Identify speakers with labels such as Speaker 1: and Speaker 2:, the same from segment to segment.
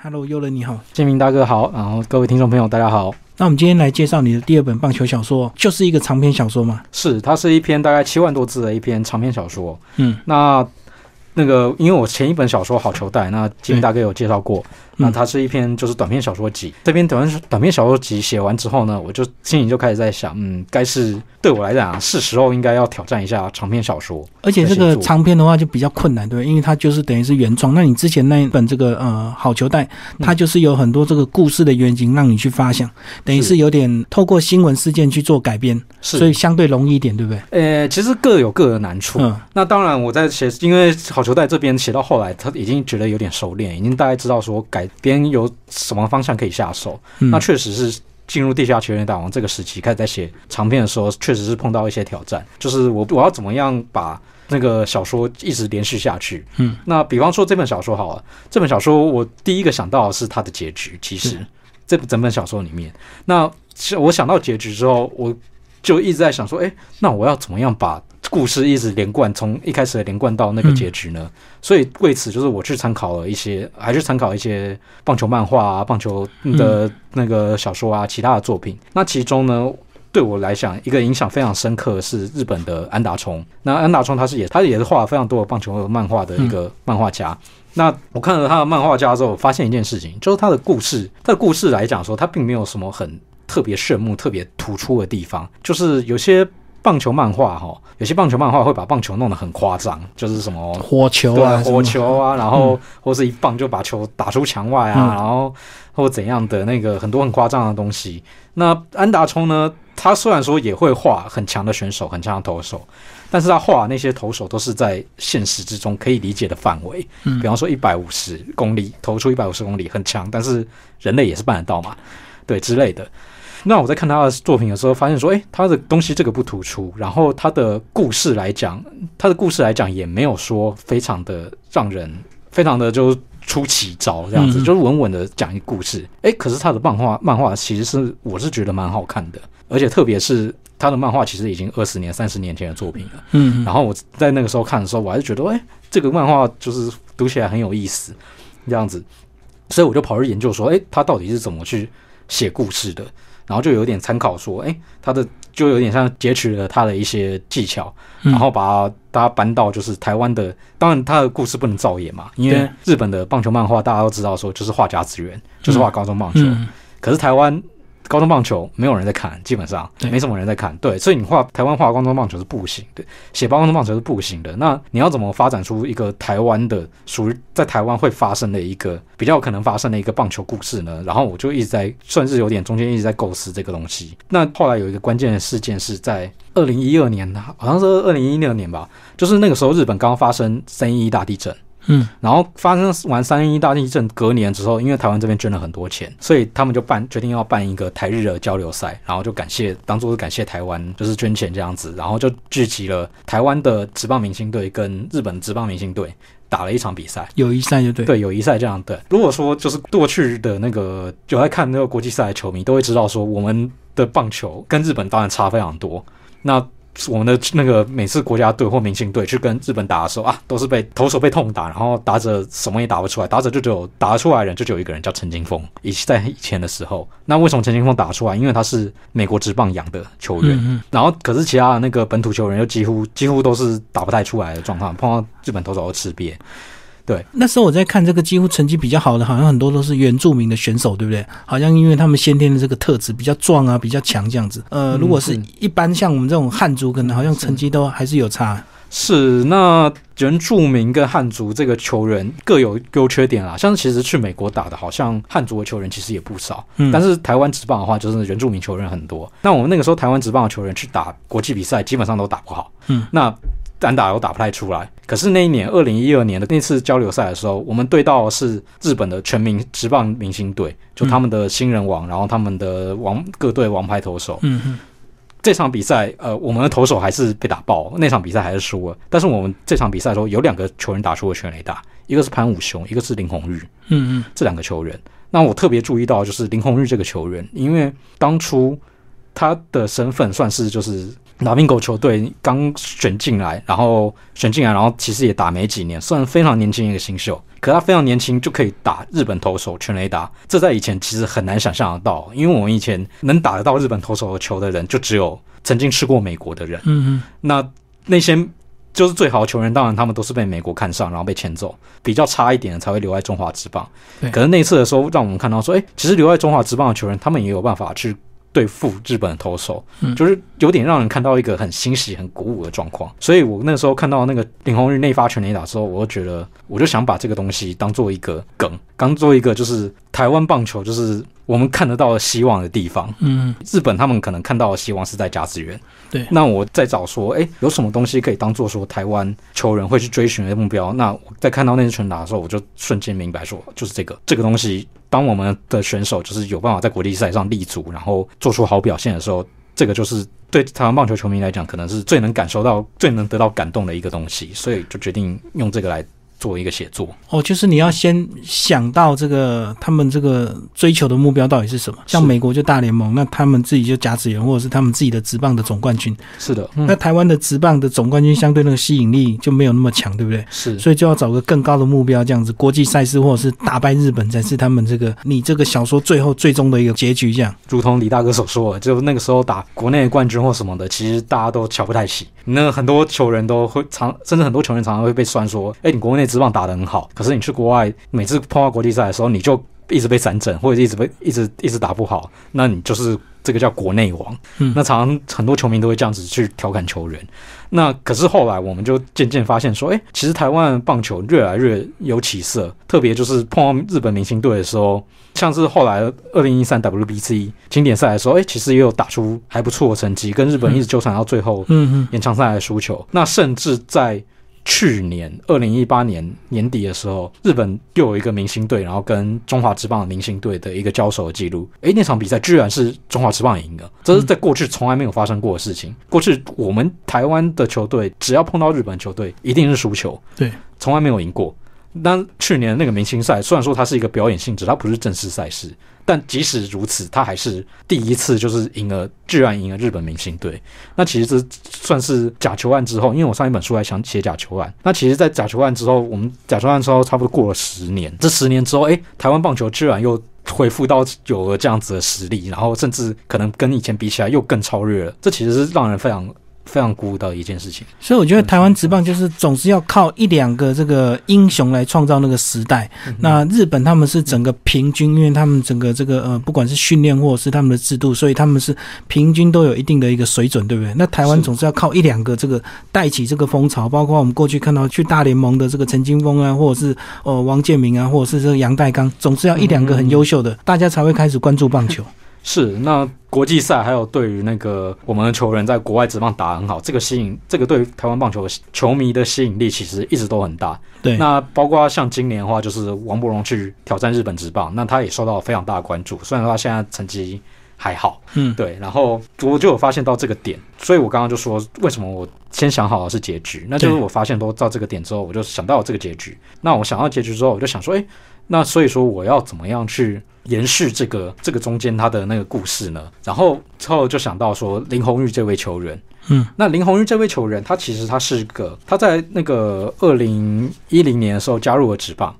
Speaker 1: Hello，优人你好，
Speaker 2: 建明大哥好，然后各位听众朋友大家好。
Speaker 1: 那我们今天来介绍你的第二本棒球小说，就是一个长篇小说嘛？
Speaker 2: 是，它是一篇大概七万多字的一篇长篇小说。
Speaker 1: 嗯，
Speaker 2: 那那个因为我前一本小说《好球带》，那建明大哥有介绍过。那它是一篇就是短篇小说集，这篇短篇短篇小说集写完之后呢，我就心里就开始在想，嗯，该是对我来讲是时候应该要挑战一下长篇小说。
Speaker 1: 而且这个长篇的话就比较困难，对，因为它就是等于是原创。那你之前那一本这个呃好球带，它就是有很多这个故事的原型让你去发想，等于是有点透过新闻事件去做改编，所以相对容易一点，对不对？
Speaker 2: 呃，其实各有各的难处。嗯，那当然我在写，因为好球在这边写到后来，他已经觉得有点熟练，已经大概知道说改。编有什么方向可以下手？那确实是进入地下球员大王这个时期，开始在写长篇的时候，确实是碰到一些挑战。就是我我要怎么样把那个小说一直连续下去？
Speaker 1: 嗯，
Speaker 2: 那比方说这本小说好了，这本小说我第一个想到的是它的结局。其实这整本小说里面，那我想到结局之后，我就一直在想说，哎，那我要怎么样把？故事一直连贯，从一开始连贯到那个结局呢，所以为此就是我去参考了一些，还是参考一些棒球漫画啊、棒球的那个小说啊、其他的作品。那其中呢，对我来讲一个影响非常深刻是日本的安达充。那安达充他是也他也是画了非常多的棒球漫画的一个漫画家。那我看了他的漫画家之后，发现一件事情，就是他的故事，他的故事来讲说，他并没有什么很特别炫目、特别突出的地方，就是有些。棒球漫画哈，有些棒球漫画会把棒球弄得很夸张，就是什么
Speaker 1: 火球啊，
Speaker 2: 火球啊，然后或是一棒就把球打出墙外啊，然后或怎样的那个很多很夸张的东西。那安达充呢，他虽然说也会画很强的选手，很强的投手，但是他画那些投手都是在现实之中可以理解的范围。
Speaker 1: 嗯，
Speaker 2: 比方说一百五十公里投出一百五十公里很强，但是人类也是办得到嘛，对之类的。那我在看他的作品的时候，发现说，哎，他的东西这个不突出，然后他的故事来讲，他的故事来讲也没有说非常的让人非常的就出奇招这样子，就是稳稳的讲一个故事。哎，可是他的漫画漫画其实是我是觉得蛮好看的，而且特别是他的漫画其实已经二十年、三十年前的作品了。
Speaker 1: 嗯，
Speaker 2: 然后我在那个时候看的时候，我还是觉得，哎，这个漫画就是读起来很有意思这样子，所以我就跑去研究说，哎，他到底是怎么去写故事的。然后就有点参考说，哎，他的就有点像截取了他的一些技巧，然后把大家搬到就是台湾的。当然，他的故事不能造演嘛，因为日本的棒球漫画大家都知道说，就是画家之源，就是画高中棒球。可是台湾。高中棒球没有人在看，基本上没什么人在看。对，所以你画台湾画高中棒球是不行的，写高中棒球是不行的。那你要怎么发展出一个台湾的属于在台湾会发生的一个比较可能发生的一个棒球故事呢？然后我就一直在甚至有点中间一直在构思这个东西。那后来有一个关键的事件是在二零一二年，好像是二零一六年吧，就是那个时候日本刚刚发生三一大地震。
Speaker 1: 嗯，
Speaker 2: 然后发生完三一大地震隔年之后，因为台湾这边捐了很多钱，所以他们就办决定要办一个台日的交流赛，然后就感谢当做是感谢台湾，就是捐钱这样子，然后就聚集了台湾的职棒明星队跟日本职棒明星队打了一场比赛，
Speaker 1: 友谊赛就对，
Speaker 2: 对友谊赛这样对。如果说就是过去的那个有在看那个国际赛的球迷都会知道说，我们的棒球跟日本当然差非常多，那。我们的那个每次国家队或明星队去跟日本打的时候啊，都是被投手被痛打，然后打者什么也打不出来，打者就只有打得出来的人就只有一个人叫陈金峰。以在以前的时候，那为什么陈金峰打出来？因为他是美国职棒养的球员，然后可是其他的那个本土球员又几乎几乎都是打不太出来的状况，碰到日本投手都吃瘪。对，
Speaker 1: 那时候我在看这个，几乎成绩比较好的，好像很多都是原住民的选手，对不对？好像因为他们先天的这个特质比较壮啊，比较强这样子。呃，如果是一般像我们这种汉族，可能好像成绩都还是有差。
Speaker 2: 是，那原住民跟汉族这个球员各有优缺点啦。像其实去美国打的，好像汉族的球员其实也不少。
Speaker 1: 嗯，
Speaker 2: 但是台湾职棒的话，就是原住民球员很多。那我们那个时候台湾职棒的球员去打国际比赛，基本上都打不好。
Speaker 1: 嗯，
Speaker 2: 那。单打又打不太出来，可是那一年二零一二年的那次交流赛的时候，我们对到是日本的全民职棒明星队，就他们的新人王，然后他们的王各队王牌投手。
Speaker 1: 嗯嗯，
Speaker 2: 这场比赛，呃，我们的投手还是被打爆，那场比赛还是输了。但是我们这场比赛的时候，有两个球员打出了全垒打，一个是潘武雄，一个是林红玉。
Speaker 1: 嗯嗯，
Speaker 2: 这两个球员，那我特别注意到就是林红玉这个球员，因为当初他的身份算是就是。拉宾狗球队刚选进来，然后选进来，然后其实也打没几年，虽然非常年轻一个新秀，可他非常年轻就可以打日本投手全垒打，这在以前其实很难想象得到，因为我们以前能打得到日本投手的球的人，就只有曾经吃过美国的人。
Speaker 1: 嗯嗯，
Speaker 2: 那那些就是最好的球员，当然他们都是被美国看上，然后被签走，比较差一点的才会留在中华职棒。
Speaker 1: 对
Speaker 2: 可是那次的时候，让我们看到说，哎、其实留在中华职棒的球员，他们也有办法去对付日本的投手，
Speaker 1: 嗯
Speaker 2: 就是有点让人看到一个很欣喜、很鼓舞的状况。所以我那时候看到那个林红日内发全垒打的时候，我就觉得，我就想把这个东西当做一个梗，当做一个就是台湾棒球就是我们看得到的希望的地方。
Speaker 1: 嗯，
Speaker 2: 日本他们可能看到的希望是在甲子园，
Speaker 1: 对
Speaker 2: 那我在找说，哎、有什么东西可以当做说台湾球人会去追寻的目标？那我在看到那支拳打的时候，我就瞬间明白说，就是这个这个东西。当我们的选手就是有办法在国际赛上立足，然后做出好表现的时候，这个就是对台湾棒球球迷来讲，可能是最能感受到、最能得到感动的一个东西。所以就决定用这个来做一个写作。
Speaker 1: 哦，就是你要先想到这个他们这个追求的目标到底是什么。像美国就大联盟，那他们自己就甲子园，或者是他们自己的职棒的总冠军。
Speaker 2: 是的，
Speaker 1: 那台湾的职棒的总冠军相对那个吸引力就没有那么强，对不对？
Speaker 2: 是
Speaker 1: 所以就要找个更高的目标，这样子国际赛事或者是打败日本才是他们这个你这个小说最后最终的一个结局，这样。
Speaker 2: 如同李大哥所说的，就那个时候打国内的冠军或什么的，其实大家都瞧不太起。那很多球员都会常，甚至很多球员常常会被酸说：“哎、你国内职棒打得很好，可是你去国外，每次碰到国际赛的时候，你就一直被散整，或者一直被一直一直打不好，那你就是这个叫国内王。”
Speaker 1: 嗯
Speaker 2: 那常常很多球迷都会这样子去调侃球员。那可是后来我们就渐渐发现说，哎、其实台湾棒球越来越有起色，特别就是碰到日本明星队的时候，像是后来二零一三 WBC 经典赛的时候，哎、其实也有打出还不错的成绩，跟日本一直纠缠到最后
Speaker 1: 嗯嗯，
Speaker 2: 延长赛来输球。那甚至在去年二零一八年年底的时候，日本又有一个明星队，然后跟中华职棒的明星队的一个交手的记录。诶，那场比赛居然是中华职棒赢的，这是在过去从来没有发生过的事情。过去我们台湾的球队只要碰到日本球队，一定是输球，
Speaker 1: 对，
Speaker 2: 从来没有赢过。那去年那个明星赛，虽然说它是一个表演性质，它不是正式赛事，但即使如此，它还是第一次就是赢了，居然赢了日本明星队。那其实这算是假球案之后，因为我上一本书还想写假球案。那其实，在假球案之后，我们假球案之后差不多过了十年，这十年之后，诶，台湾棒球居然又恢复到有了这样子的实力，然后甚至可能跟以前比起来又更超越了。这其实是让人非常非常鼓舞的一件事情。
Speaker 1: 所以我觉得台湾职棒就是总是要靠一两个这个英雄来创造那个时代。那日本他们是整个平均，因为他们整个这个呃，不管是训练或者是他们的制度，所以他们是平均都有一定的一个水准，对不对？那台湾总是要靠一两个这个带起这个风潮，包括我们过去看到去大联盟的这个陈金峰啊，或者是呃王建民啊，或者是这个杨代刚，总是要一两个很优秀的，大家才会开始关注棒球。
Speaker 2: 是，那国际赛还有对于那个我们的球员在国外职棒打得很好，这个吸引，这个对台湾棒球球迷的吸引力其实一直都很大。
Speaker 1: 对，
Speaker 2: 那包括像今年的话，就是王柏荣去挑战日本职棒，那他也受到非常大的关注。虽然说他现在成绩还好，
Speaker 1: 嗯，
Speaker 2: 对，然后我就有发现到这个点，所以我刚刚就说，为什么我先想好的是结局？那就是我发现都到这个点之后，我就想到了这个结局。那我想到结局之后，我就想说，诶，那所以说我要怎么样去延续这个这个中间他的那个故事呢？然后之后就想到说林红玉这位球员，
Speaker 1: 嗯，
Speaker 2: 那林红玉这位球员，他其实他是个他在那个二零一零年的时候加入了职棒。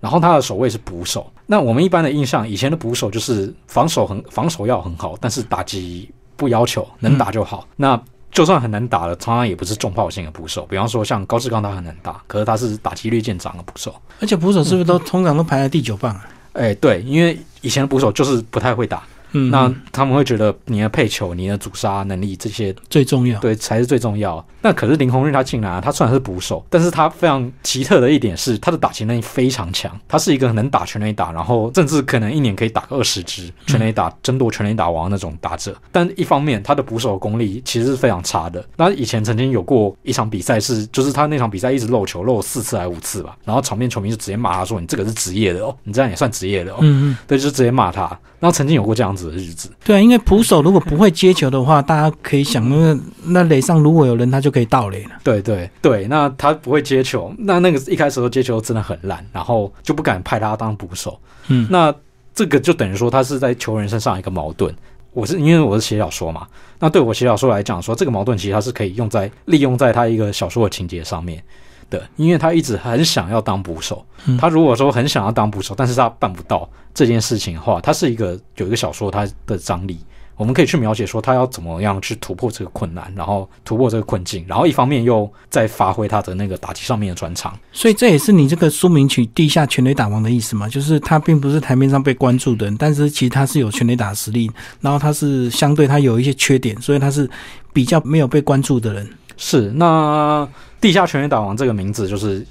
Speaker 2: 然后他的守卫是捕手。那我们一般的印象，以前的捕手就是防守很防守要很好，但是打击不要求，能打就好。那就算很难打了，常常也不是重炮型的捕手。比方说像高志刚，他很难打，可是他是打击率见长的捕手。
Speaker 1: 而且捕手是不是都通常都排在第九棒啊？
Speaker 2: 哎，对，因为以前的捕手就是不太会打，
Speaker 1: 嗯，
Speaker 2: 那他们会觉得你的配球、你的阻杀能力这些
Speaker 1: 最重要。
Speaker 2: 对，才是最重要。那可是林红日他进来啊，他虽然是捕手，但是他非常奇特的一点是，他的打击能力非常强。他是一个能打全垒打，然后甚至可能一年可以打个二十支全垒打，争夺全垒打王那种打者。但一方面，他的捕手功力其实是非常差的。那以前曾经有过一场比赛是，就是他那场比赛一直漏球，漏了四次还五次吧，然后场面球迷就直接骂他说：“你这个是职业的哦，你这样也算职业的哦。
Speaker 1: 嗯嗯，
Speaker 2: 对，就直接骂他。然后曾经有过这样子的日子。
Speaker 1: 对啊，因为捕手如果不会接球的话，大家可以想，那个那垒上如果有人，他就可以盗垒了。
Speaker 2: 对对对，那他不会接球，那那个一开始的接球真的很烂，然后就不敢派他当捕手。
Speaker 1: 嗯，
Speaker 2: 那这个就等于说他是在球员身上一个矛盾。我是因为我是写小说嘛，那对我写小说来讲，说这个矛盾其实它是可以用在利用在他一个小说的情节上面的，因为他一直很想要当捕手，
Speaker 1: 嗯
Speaker 2: 他如果说很想要当捕手，但是他办不到这件事情的话，他是一个有一个小说它的张力。我们可以去描写说他要怎么样去突破这个困难，然后突破这个困境，然后一方面又在发挥他的那个打击上面的专长。
Speaker 1: 所以这也是你这个书名取“地下全垒打王”的意思嘛？就是他并不是台面上被关注的人，但是其实他是有全垒打实力，然后他是相对他有一些缺点，所以他是比较没有被关注的人。
Speaker 2: 是，那地下全垒打王这个名字就是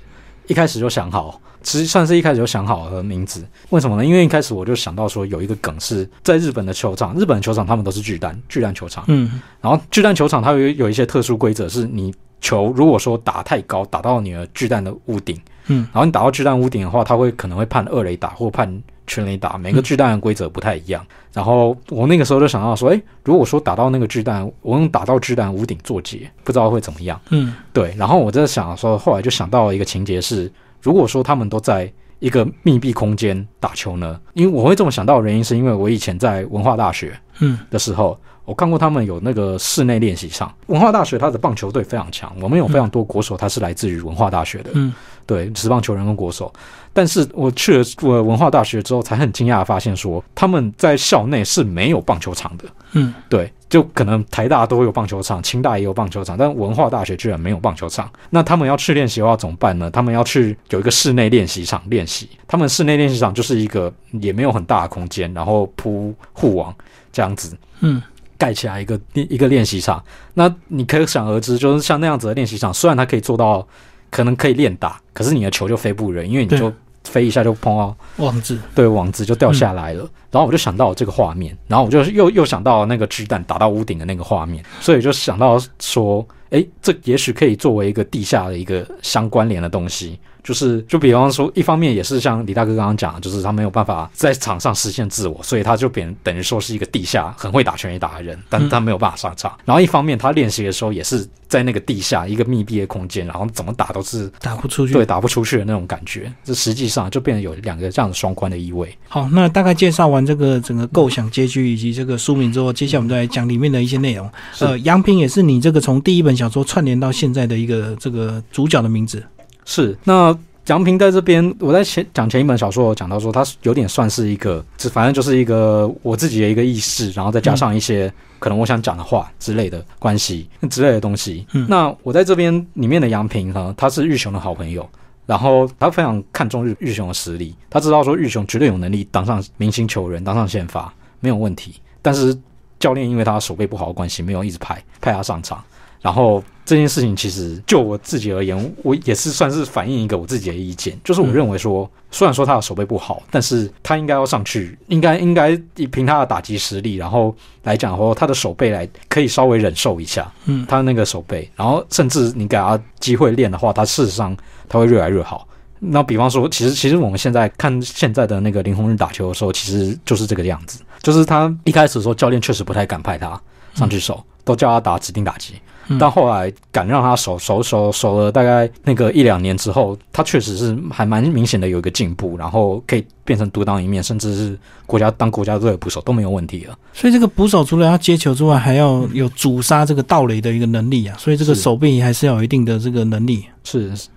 Speaker 2: 一开始就想好，其实算是一开始就想好的名字。为什么呢？因为一开始我就想到说有一个梗是在日本的球场，日本的球场他们都是巨蛋，巨蛋球场。
Speaker 1: 嗯
Speaker 2: 然后巨蛋球场它有有一些特殊规则，是你球如果说打太高，打到你的巨蛋的屋顶，
Speaker 1: 嗯
Speaker 2: 然后你打到巨蛋屋顶的话，它会可能会判二垒打或判全垒打，每个巨蛋的规则不太一样。然后我那个时候就想到说，诶，如果说打到那个巨蛋，我用打到巨蛋屋顶做结，不知道会怎么样。
Speaker 1: 嗯
Speaker 2: 对，然后我在想说，后来就想到一个情节是，如果说他们都在一个密闭空间打球呢，因为我会这么想到的原因，是因为我以前在文化大学
Speaker 1: 嗯
Speaker 2: 的时候，我看过他们有那个室内练习场。文化大学它的棒球队非常强，我们有非常多国手，他是来自于文化大学的，
Speaker 1: 嗯
Speaker 2: 对，职棒球员跟国手。但是我去了我文化大学之后，才很惊讶的发现说，他们在校内是没有棒球场的。
Speaker 1: 嗯
Speaker 2: 对，就可能台大都有棒球场，清大也有棒球场，但文化大学居然没有棒球场。那他们要去练习的话怎么办呢？他们要去有一个室内练习场练习。他们室内练习场就是一个也没有很大的空间，然后铺护网这样子
Speaker 1: 嗯
Speaker 2: 盖起来一个一个练习场。那你可想而知，就是像那样子的练习场，虽然它可以做到可能可以练打，可是你的球就飞不远，因为你就飞一下就碰到
Speaker 1: 网子，
Speaker 2: 对，网子就掉下来了。然后我就想到这个画面，然后我就又又想到那个巨蛋打到屋顶的那个画面，所以就想到说，哎，这也许可以作为一个地下的一个相关联的东西。就是，就比方说，一方面也是像李大哥刚刚讲的，就是他没有办法在场上实现自我，所以他就变等于说是一个地下很会打拳击打的人，但是他没有办法上场。然后一方面他练习的时候也是在那个地下一个密闭的空间，然后怎么打都是
Speaker 1: 打不出去。
Speaker 2: 对打不出去的那种感觉。这实际上就变得有两个这样的双关的意味。
Speaker 1: 好，那大概介绍完这个整个构想结局以及这个书名之后，接下来我们再来讲里面的一些内容。呃，杨平也是你这个从第一本小说串联到现在的一个这个主角的名字。
Speaker 2: 是，那杨平在这边，我在前讲前一本小说，我讲到说，他有点算是一个，这反正就是一个我自己的一个意识，然后再加上一些可能我想讲的话之类的关系之类的东西。
Speaker 1: 嗯
Speaker 2: 那我在这边里面的杨平呢，他是玉雄的好朋友。然后他非常看重玉玉雄的实力，他知道说玉雄绝对有能力当上明星球员，当上宪法没有问题。但是教练因为他手背不好的关系，没有一直派派他上场。然后这件事情其实就我自己而言，我也是算是反映一个我自己的意见，就是我认为说，虽然说他的手背不好，但是他应该要上去，应该应该凭他的打击实力，然后来讲的话，他的手背来可以稍微忍受一下，
Speaker 1: 嗯
Speaker 2: 他那个手背，然后甚至你给他机会练的话，他事实上他会越来越好。那比方说，其实其实我们现在看现在的那个林鸿日打球的时候，其实就是这个样子，就是他一开始的时候，教练确实不太敢派他上去守，都叫他打指定打击。
Speaker 1: 嗯
Speaker 2: 但后来敢让他守守守守了大概那个一两年之后，他确实是还蛮明显的有一个进步，然后可以变成独当一面，甚至是国家当国家队的捕手都没有问题了。
Speaker 1: 所以这个捕手除了要接球之外，还要有阻杀这个盗垒的一个能力啊。所以这个
Speaker 2: 是
Speaker 1: 手臂还是要有一定的这个能力。
Speaker 2: 是，是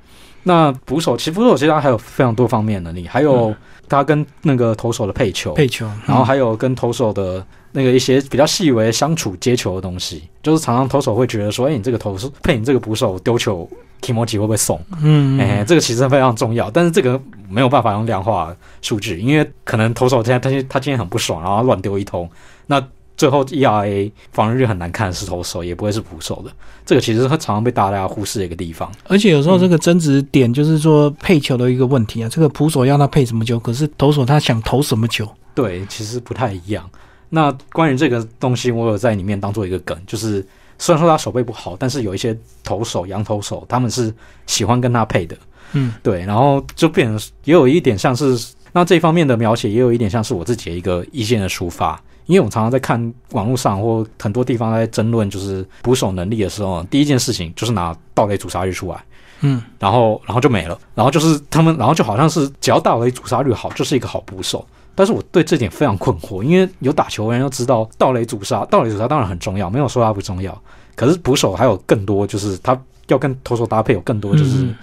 Speaker 2: 那捕手其实捕手其实他还有非常多方面的能力，还有他跟那个投手的配球，
Speaker 1: 配球，
Speaker 2: 然后还有跟投手的那个一些比较细微相处接球的东西，就是常常投手会觉得说，哎，你这个投手配你这个捕手丢球 k i m o j i 会不会送？
Speaker 1: 嗯，
Speaker 2: 哎、这个其实非常重要，但是这个没有办法用量化数据，因为可能投手现在他他今天很不爽，然后乱丢一通，那最后 ERA 防御率很难看的是投手，也不会是捕手的。这个其实是常常被大家忽视的一个地方。
Speaker 1: 而且有时候这个争执点就是说配球的一个问题啊。这个捕手要他配什么球，可是投手他想投什么球。
Speaker 2: 对，其实不太一样。那关于这个东西，我有在里面当做一个梗，就是虽然说他手背不好，但是有一些投手、洋投手，他们是喜欢跟他配的。
Speaker 1: 嗯
Speaker 2: 对，然后就变成也有一点像是那这方面的描写，也有一点像是我自己的一个意见的抒发。因为我常常在看网络上或很多地方在争论就是捕手能力的时候，第一件事情就是拿盗垒主杀率出来，
Speaker 1: 嗯
Speaker 2: 然后然后就没了，然后就是他们，然后就好像是只要盗垒主杀率好，就是一个好捕手。但是我对这点非常困惑，因为有打球的人要知道，盗垒阻杀，盗垒阻杀当然很重要，没有说它不重要。可是捕手还有更多，就是他要跟投手搭配，有更多就是
Speaker 1: 嗯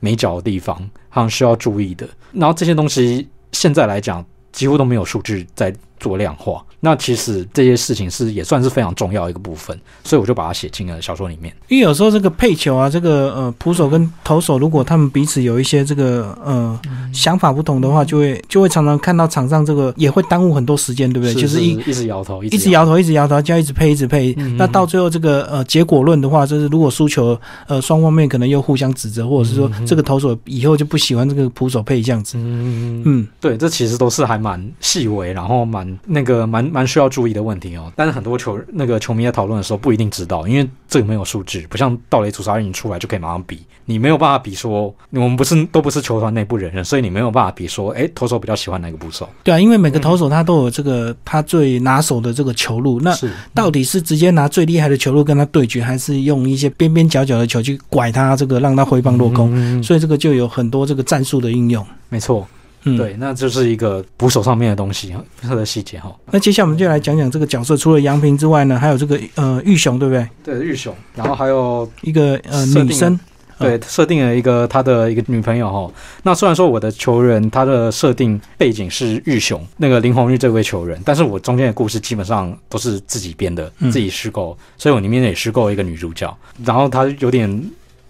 Speaker 2: 没脚的地方，好像需要注意的。然后这些东西现在来讲，几乎都没有数据在做量化。那其实这些事情是也算是非常重要的一个部分，所以我就把它写进了小说里面。
Speaker 1: 因为有时候这个配球啊，这个呃捕手跟投手，如果他们彼此有一些这个呃想法不同的话，就会就会常常看到场上这个也会耽误很多时间，对不对？就是一
Speaker 2: 一直摇头，
Speaker 1: 一直摇头，一直摇头，就要一直配，一直配。
Speaker 2: 嗯
Speaker 1: 那到最后这个呃结果论的话，就是如果输球，呃双方面可能又互相指责，或者是说
Speaker 2: 嗯
Speaker 1: 这个投手以后就不喜欢这个捕手配这样子。
Speaker 2: 嗯
Speaker 1: 嗯，
Speaker 2: 对，这其实都是还蛮细微，然后蛮那个蛮蛮需要注意的问题哦。但是很多球那个球迷在讨论的时候不一定知道，因为这个没有数据，不像盗垒阻杀令出来就可以马上比，你没有办法比说我们不是都不是球团内部人员，所以你没有办法比说，哎，投手比较喜欢哪个捕手。
Speaker 1: 对啊，因为每个投手他都有这个他最拿手的这个球路，那到底是直接拿最厉害的球路跟他对决，还是用一些边边角角的球去拐他这个让他挥棒落空？
Speaker 2: 嗯
Speaker 1: 所以这个就有很多这个战术的应用。
Speaker 2: 没错，
Speaker 1: 嗯，。
Speaker 2: 对，那就是一个捕手上面的东西，它的细节哈。
Speaker 1: 那接下来我们就来讲讲这个角色，除了杨平之外呢，还有这个呃玉雄，对不对？
Speaker 2: 对，玉雄，然后还有
Speaker 1: 一个呃女生，
Speaker 2: 对，设定了一个他的一个女朋友哈。那虽然说我的球员他的设定背景是玉雄那个林红玉这位球员，但是我中间的故事基本上都是自己编的，
Speaker 1: 嗯
Speaker 2: 自己虚构，所以我里面也虚构一个女主角。然后她有点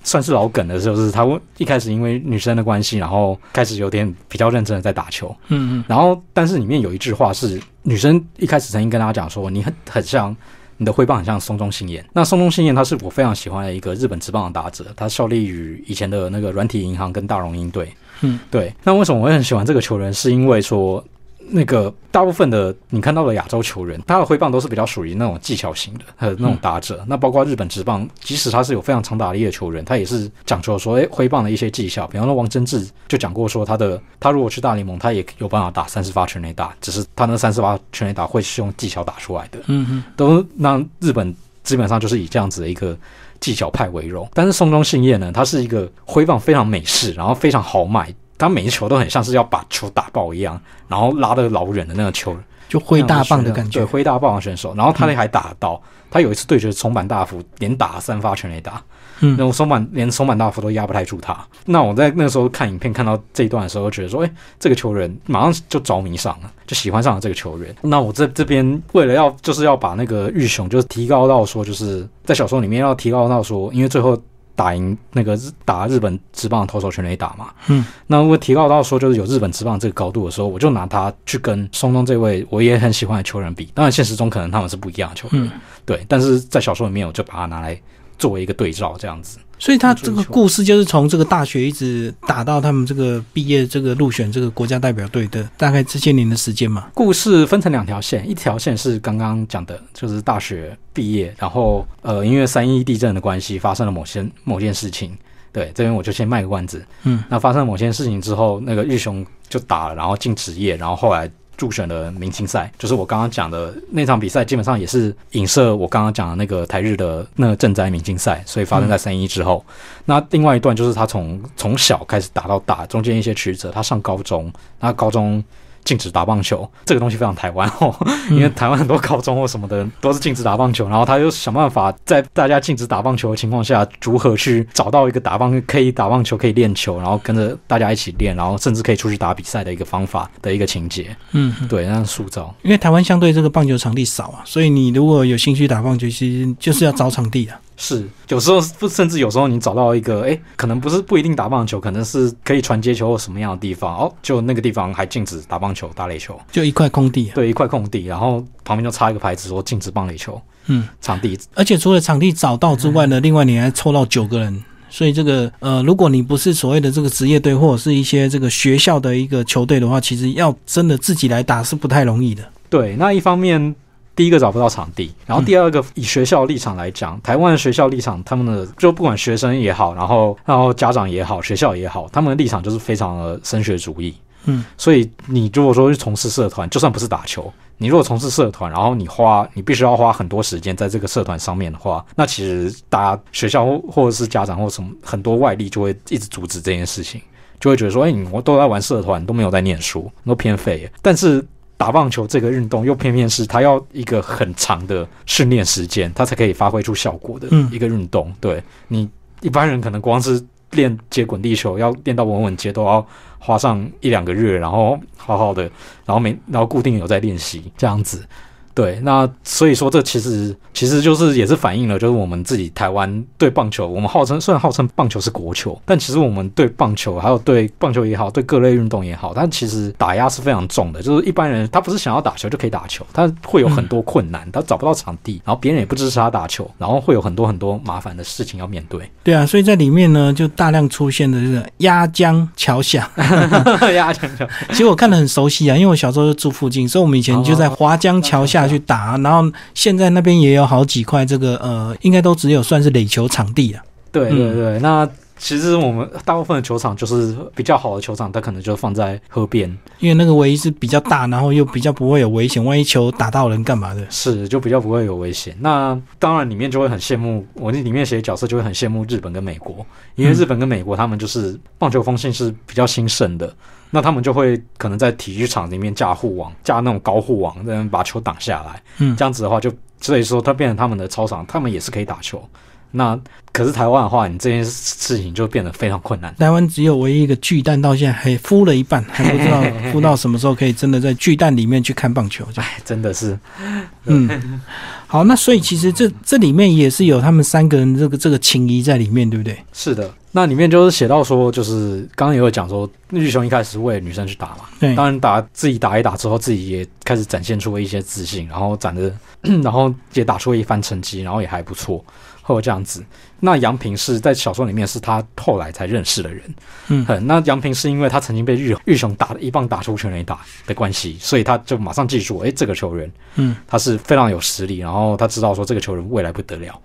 Speaker 2: 算是老梗的，就是他一开始因为女生的关系，然后开始有点比较认真的在打球。
Speaker 1: 嗯嗯
Speaker 2: 然后但是里面有一句话是女生一开始曾经跟他讲说，你很很像。你的挥棒很像松中信彦，那松中信彦他是我非常喜欢的一个日本职棒的打者，他效力于以前的那个软体银行跟大荣鹰队。
Speaker 1: 嗯，
Speaker 2: 对。那为什么我会很喜欢这个球员？是因为说那个大部分的你看到的亚洲球员，他的挥棒都是比较属于那种技巧型的，呃，那种打者。那包括日本职棒，即使他是有非常长打力的球员，他也是讲究说，诶，挥棒的一些技巧。比方说王贞治就讲过说，他的他如果去大联盟，他也有办法打三十发全垒打，只是他那三十发全垒打会是用技巧打出来的。
Speaker 1: 嗯嗯
Speaker 2: 都让日本基本上就是以这样子的一个技巧派为荣。但是松中信彦呢，他是一个挥棒非常美式，然后非常豪迈，他每一球都很像是要把球打爆一样，然后拉的老远的那个球，
Speaker 1: 就挥大棒的感觉对，
Speaker 2: 挥大棒的选手。然后他还打得到，他有一次对决松坂大辅，连打三发全垒打。
Speaker 1: 嗯
Speaker 2: 那种松坂连松坂大辅都压不太住他。那我在那个时候看影片看到这一段的时候，觉得说，哎、这个球员马上就着迷上了，就喜欢上了这个球员。那我这这边为了要就是要把那个玉雄就是提高到说，就是在小说里面要提高到说，因为最后打赢那个日打日本职棒的投手全垒打嘛，
Speaker 1: 嗯，
Speaker 2: 那我提高到说就是有日本职棒这个高度的时候，我就拿他去跟松东这位我也很喜欢的球员比。当然现实中可能他们是不一样的球员，
Speaker 1: 嗯，
Speaker 2: 对，但是在小说里面我就把它拿来作为一个对照这样子。
Speaker 1: 所以他这个故事就是从这个大学一直打到他们这个毕业，这个入选这个国家代表队的大概这些年的时间嘛。
Speaker 2: 故事分成两条线，一条线是刚刚讲的，就是大学毕业，然后呃，因为三一地震的关系，发生了某些某件事情。对，这边我就先卖个关子。
Speaker 1: 嗯，
Speaker 2: 那发生了某些事情之后，那个日雄就打了，然后进职业，然后后来入选了明星赛，就是我刚刚讲的那场比赛，基本上也是影射我刚刚讲的那个台日的那个赈灾明星赛，所以发生在三一之后。那另外一段就是他从从小开始打到大，中间一些曲折。他上高中，那高中禁止打棒球，这个东西非常台湾哦，因为台湾很多高中或什么的都是禁止打棒球，然后他就想办法在大家禁止打棒球的情况下，如何去找到一个打棒可以打棒球、可以练球，然后跟着大家一起练，然后甚至可以出去打比赛的一个方法的一个情节。
Speaker 1: 嗯，
Speaker 2: 对，那样塑造。
Speaker 1: 因为台湾相对这个棒球场地少啊，所以你如果有兴趣打棒球，其实就是要找场地啊。
Speaker 2: 是，有时候不，甚至有时候你找到一个，哎，可能不是不一定打棒球，可能是可以传接球或什么样的地方，哦，就那个地方还禁止打棒球、打垒球，
Speaker 1: 就一块空地啊。
Speaker 2: 对，一块空地，然后旁边就插一个牌子说禁止棒垒球
Speaker 1: 嗯，
Speaker 2: 场地。
Speaker 1: 而且除了场地找到之外呢，另外你还凑到九个人。所以这个呃，如果你不是所谓的这个职业队，或者是一些这个学校的一个球队的话，其实要真的自己来打是不太容易的。
Speaker 2: 对，那一方面，第一个找不到场地，然后第二个以学校立场来讲，台湾的学校立场，他们的就不管学生也好，然后然后家长也好，学校也好，他们的立场就是非常的升学主义。
Speaker 1: 嗯，
Speaker 2: 所以你如果说去从事社团，就算不是打球，你如果从事社团，然后你花你必须要花很多时间在这个社团上面的话，那其实大家学校或或者是家长或什么很多外力就会一直阻止这件事情。就会觉得说，哎、你我都在玩社团，都没有在念书，都偏废。但是打棒球这个运动又偏偏是它要一个很长的训练时间，它才可以发挥出效果的
Speaker 1: 嗯
Speaker 2: 一个运动。对你一般人可能光是练接滚地球，要练到稳稳接，都要花上一两个月，然后好好的，然后每然后固定有在练习这样子。对，那所以说这其实其实就是也是反映了，就是我们自己台湾对棒球，我们号称虽然号称棒球是国球，但其实我们对棒球还有对棒球也好，对各类运动也好，但其实打压是非常重的。就是一般人他不是想要打球就可以打球，他会有很多困难，他找不到场地，然后别人也不支持他打球，然后会有很多很多麻烦的事情要面对。
Speaker 1: 对啊，所以在里面呢，就大量出现的这个压江桥下。
Speaker 2: 压江桥
Speaker 1: 其实我看得很熟悉啊，因为我小时候就住附近，所以我们以前就在华江桥下去打。然后现在那边也有好几块这个呃，应该都只有算是垒球场地啊。
Speaker 2: 对对对，那其实我们大部分的球场就是比较好的球场，它可能就放在河边，
Speaker 1: 因为那个唯一是比较大，然后又比较不会有危险，万一球打到人干嘛的？
Speaker 2: 是就比较不会有危险。那当然里面就会很羡慕，我里面写的角色就会很羡慕日本跟美国，因为日本跟美国他们就是棒球风气是比较兴盛的。那他们就会可能在体育场里面架护网，架那种高护网，这样把球挡下来。
Speaker 1: 嗯
Speaker 2: 这样子的话就，所以说它变成他们的操场，他们也是可以打球。那可是台湾的话，你这件事情就变得非常困难。
Speaker 1: 台湾只有唯一一个巨蛋，到现在还孵了一半，还不知道孵到什么时候可以真的在巨蛋里面去看棒球。
Speaker 2: 哎，真的是，
Speaker 1: 嗯，好，那所以其实这这里面也是有他们三个人这个这个情谊在里面，对不对？
Speaker 2: 是的。那里面就是写到说，就是刚刚也有讲说，日雄一开始为了女生去打嘛，
Speaker 1: 对，
Speaker 2: 当然打自己打一打之后，自己也开始展现出了一些自信，然后展的，然后也打出了一番成绩，然后也还不错，或这样子。那杨平是在小说里面是他后来才认识的人，
Speaker 1: 嗯
Speaker 2: 很那杨平是因为他曾经被日日雄打了一棒打出全垒打的关系，所以他就马上记住，诶，这个球员
Speaker 1: 嗯
Speaker 2: 他是非常有实力，然后他知道说这个球员未来不得了。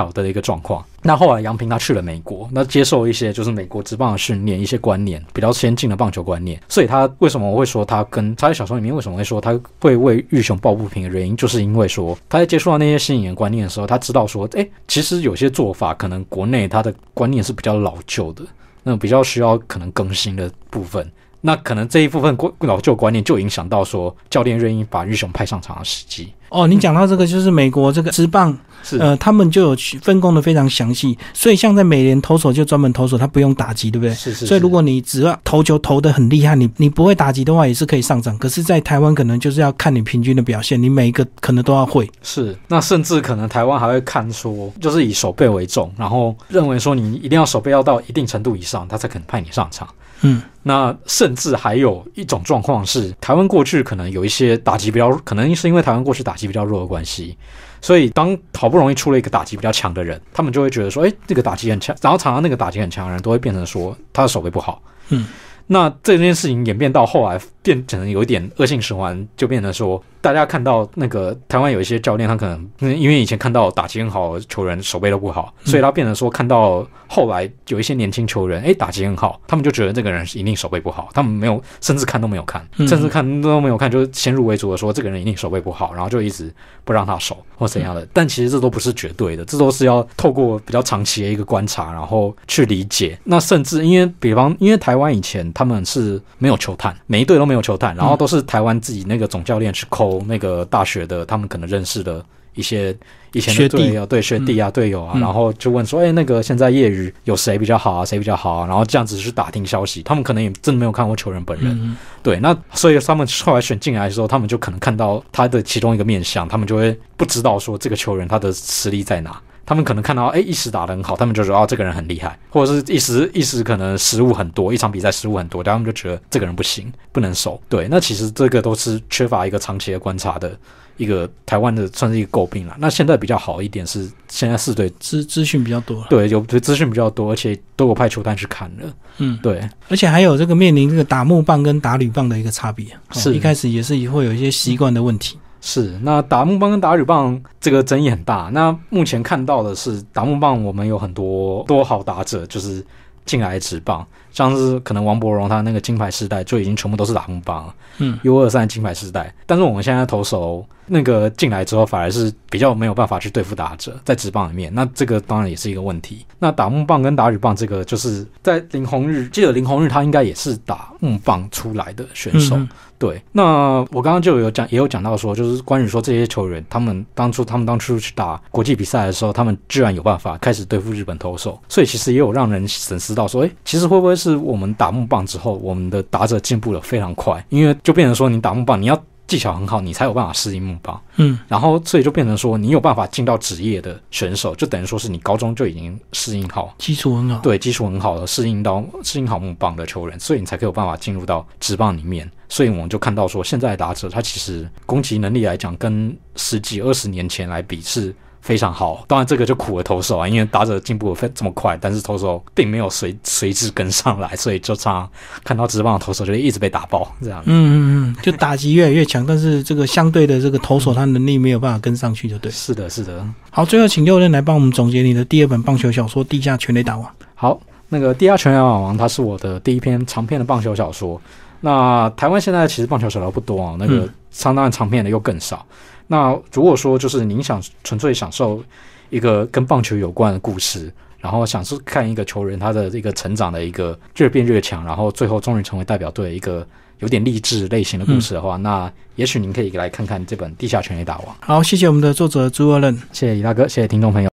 Speaker 2: 好的一个状况。那后来杨平他去了美国，那接受一些就是美国职棒的训练，一些观念比较先进的棒球观念。所以他为什么我会说他跟他在小说里面为什么会说他会为玉雄抱不平的原因，就是因为说他在接触到那些新颖的观念的时候，他知道说，诶，其实有些做法可能国内他的观念是比较老旧的，那比较需要可能更新的部分。那可能这一部分过老旧观念就影响到说教练愿意把玉雄派上场的时机。
Speaker 1: 哦，你讲到这个就是美国这个职棒，
Speaker 2: 是
Speaker 1: 呃，他们就有去分工的非常详细，所以像在美联投手就专门投手，他不用打击，对不对？
Speaker 2: 是是，
Speaker 1: 所以如果你只要投球投的很厉害，你你不会打击的话，也是可以上场。可是，在台湾可能就是要看你平均的表现，你每一个可能都要会。
Speaker 2: 是，那甚至可能台湾还会看说，就是以手背为重，然后认为说你一定要手背要到一定程度以上，他才肯派你上场。
Speaker 1: 嗯，
Speaker 2: 那甚至还有一种状况是，台湾过去可能有一些打击比较，可能是因为台湾过去打击比较弱的关系，所以当好不容易出了一个打击比较强的人，他们就会觉得说，哎，这个打击很强，然后常常那个打击很强的人都会变成说他的手背不好。
Speaker 1: 嗯，
Speaker 2: 那这件事情演变到后来变成有一点恶性循环，就变成说，大家看到那个台湾有一些教练，他可能嗯因为以前看到打击很好的球员手背都不好，所以他变成说看到后来有一些年轻球员，诶打击很好，他们就觉得这个人一定手背不好，他们没有甚至看都没有看，
Speaker 1: 嗯
Speaker 2: 甚至看都没有看，就是先入为主的说这个人一定手背不好，然后就一直不让他守或怎样的。但其实这都不是绝对的，这都是要透过比较长期的一个观察，然后去理解。那甚至因为比方因为台湾以前他们是没有球探，每一队都没有球探，然后都是台湾自己那个总教练去抠那个大学的他们可能认识的一些以前的队友，对学弟啊、队友啊，
Speaker 1: 嗯
Speaker 2: 然后就问说，哎、那个现在业余有谁比较好啊？谁比较好啊？然后这样子去打听消息，他们可能也真的没有看过球员本人，
Speaker 1: 嗯，
Speaker 2: 对，那所以他们后来选进来的时候，他们就可能看到他的其中一个面相，他们就会不知道说这个球员他的实力在哪。他们可能看到，哎，一时打得很好，他们就觉得哦，这个人很厉害，或者是一时一时可能失误很多，一场比赛失误很多，他们就觉得这个人不行，不能守。对，那其实这个都是缺乏一个长期的观察的一个台湾的算是一个诟病了。那现在比较好一点是，现在四队
Speaker 1: 资 资讯比较多。
Speaker 2: 对有资讯比较多，而且都有派球探去看了。
Speaker 1: 嗯，
Speaker 2: 对，
Speaker 1: 而且还有这个面临这个打木棒跟打铝棒的一个差别，哦
Speaker 2: 是
Speaker 1: 一开始也是会有一些习惯的问题。
Speaker 2: 是，那打木棒跟打铝棒这个争议很大。那目前看到的是打木棒，我们有很多多好打者，就是进来职棒。像是可能王柏荣他那个金牌世代就已经全部都是打木棒了，
Speaker 1: 嗯
Speaker 2: ，U 二三金牌世代，但是我们现在投手那个进来之后，反而是比较没有办法去对付打者，在职棒里面，那这个当然也是一个问题。那打木棒跟打羽棒这个，就是在林红日，记得林红日他应该也是打木棒出来的选手，
Speaker 1: 嗯
Speaker 2: 对，那我刚刚就有讲，也有讲到说，就是关于说这些球员，他们当初他们当初去打国际比赛的时候，他们居然有办法开始对付日本投手，所以其实也有让人审思到说，哎，其实会不会是我们打木棒之后，我们的打者进步了非常快，因为就变成说你打木棒，你要技巧很好，你才有办法适应木棒，
Speaker 1: 嗯
Speaker 2: 然后所以就变成说，你有办法进到职业的选手，就等于说是你高中就已经适应好
Speaker 1: 基础很好。
Speaker 2: 对基础很好的适应到适应好木棒的球员，所以你才可以有办法进入到职棒里面。所以我们就看到说，现在的打者他其实攻击能力来讲，跟十几二十年前来比是非常好。当然这个就苦了投手啊，因为打者进步得非这么快，但是投手并没有随随之跟上来，所以就常常看到直棒的投手就一直被打爆这样。
Speaker 1: 嗯嗯嗯，就打击越来越强，但是这个相对的这个投手他能力没有办法跟上去，就对。
Speaker 2: 是的，是的。
Speaker 1: 好，最后请六任来帮我们总结你的第二本棒球小说《地下全垒打王》。
Speaker 2: 好，那个《地下全垒王》它是我的第一篇长篇的棒球小说。那台湾现在其实棒球小说不多啊，那个
Speaker 1: 嗯
Speaker 2: 相当长篇的又更少。那如果说就是您想纯粹享受一个跟棒球有关的故事，然后想是看一个球员他的一个成长的一个越变越强，然后最后终于成为代表队的一个有点励志类型的故事的话，那也许您可以来看看这本《地下拳垒打王》。
Speaker 1: 好，谢谢我们的作者朱二任。
Speaker 2: 谢谢李大哥，谢谢听众朋友。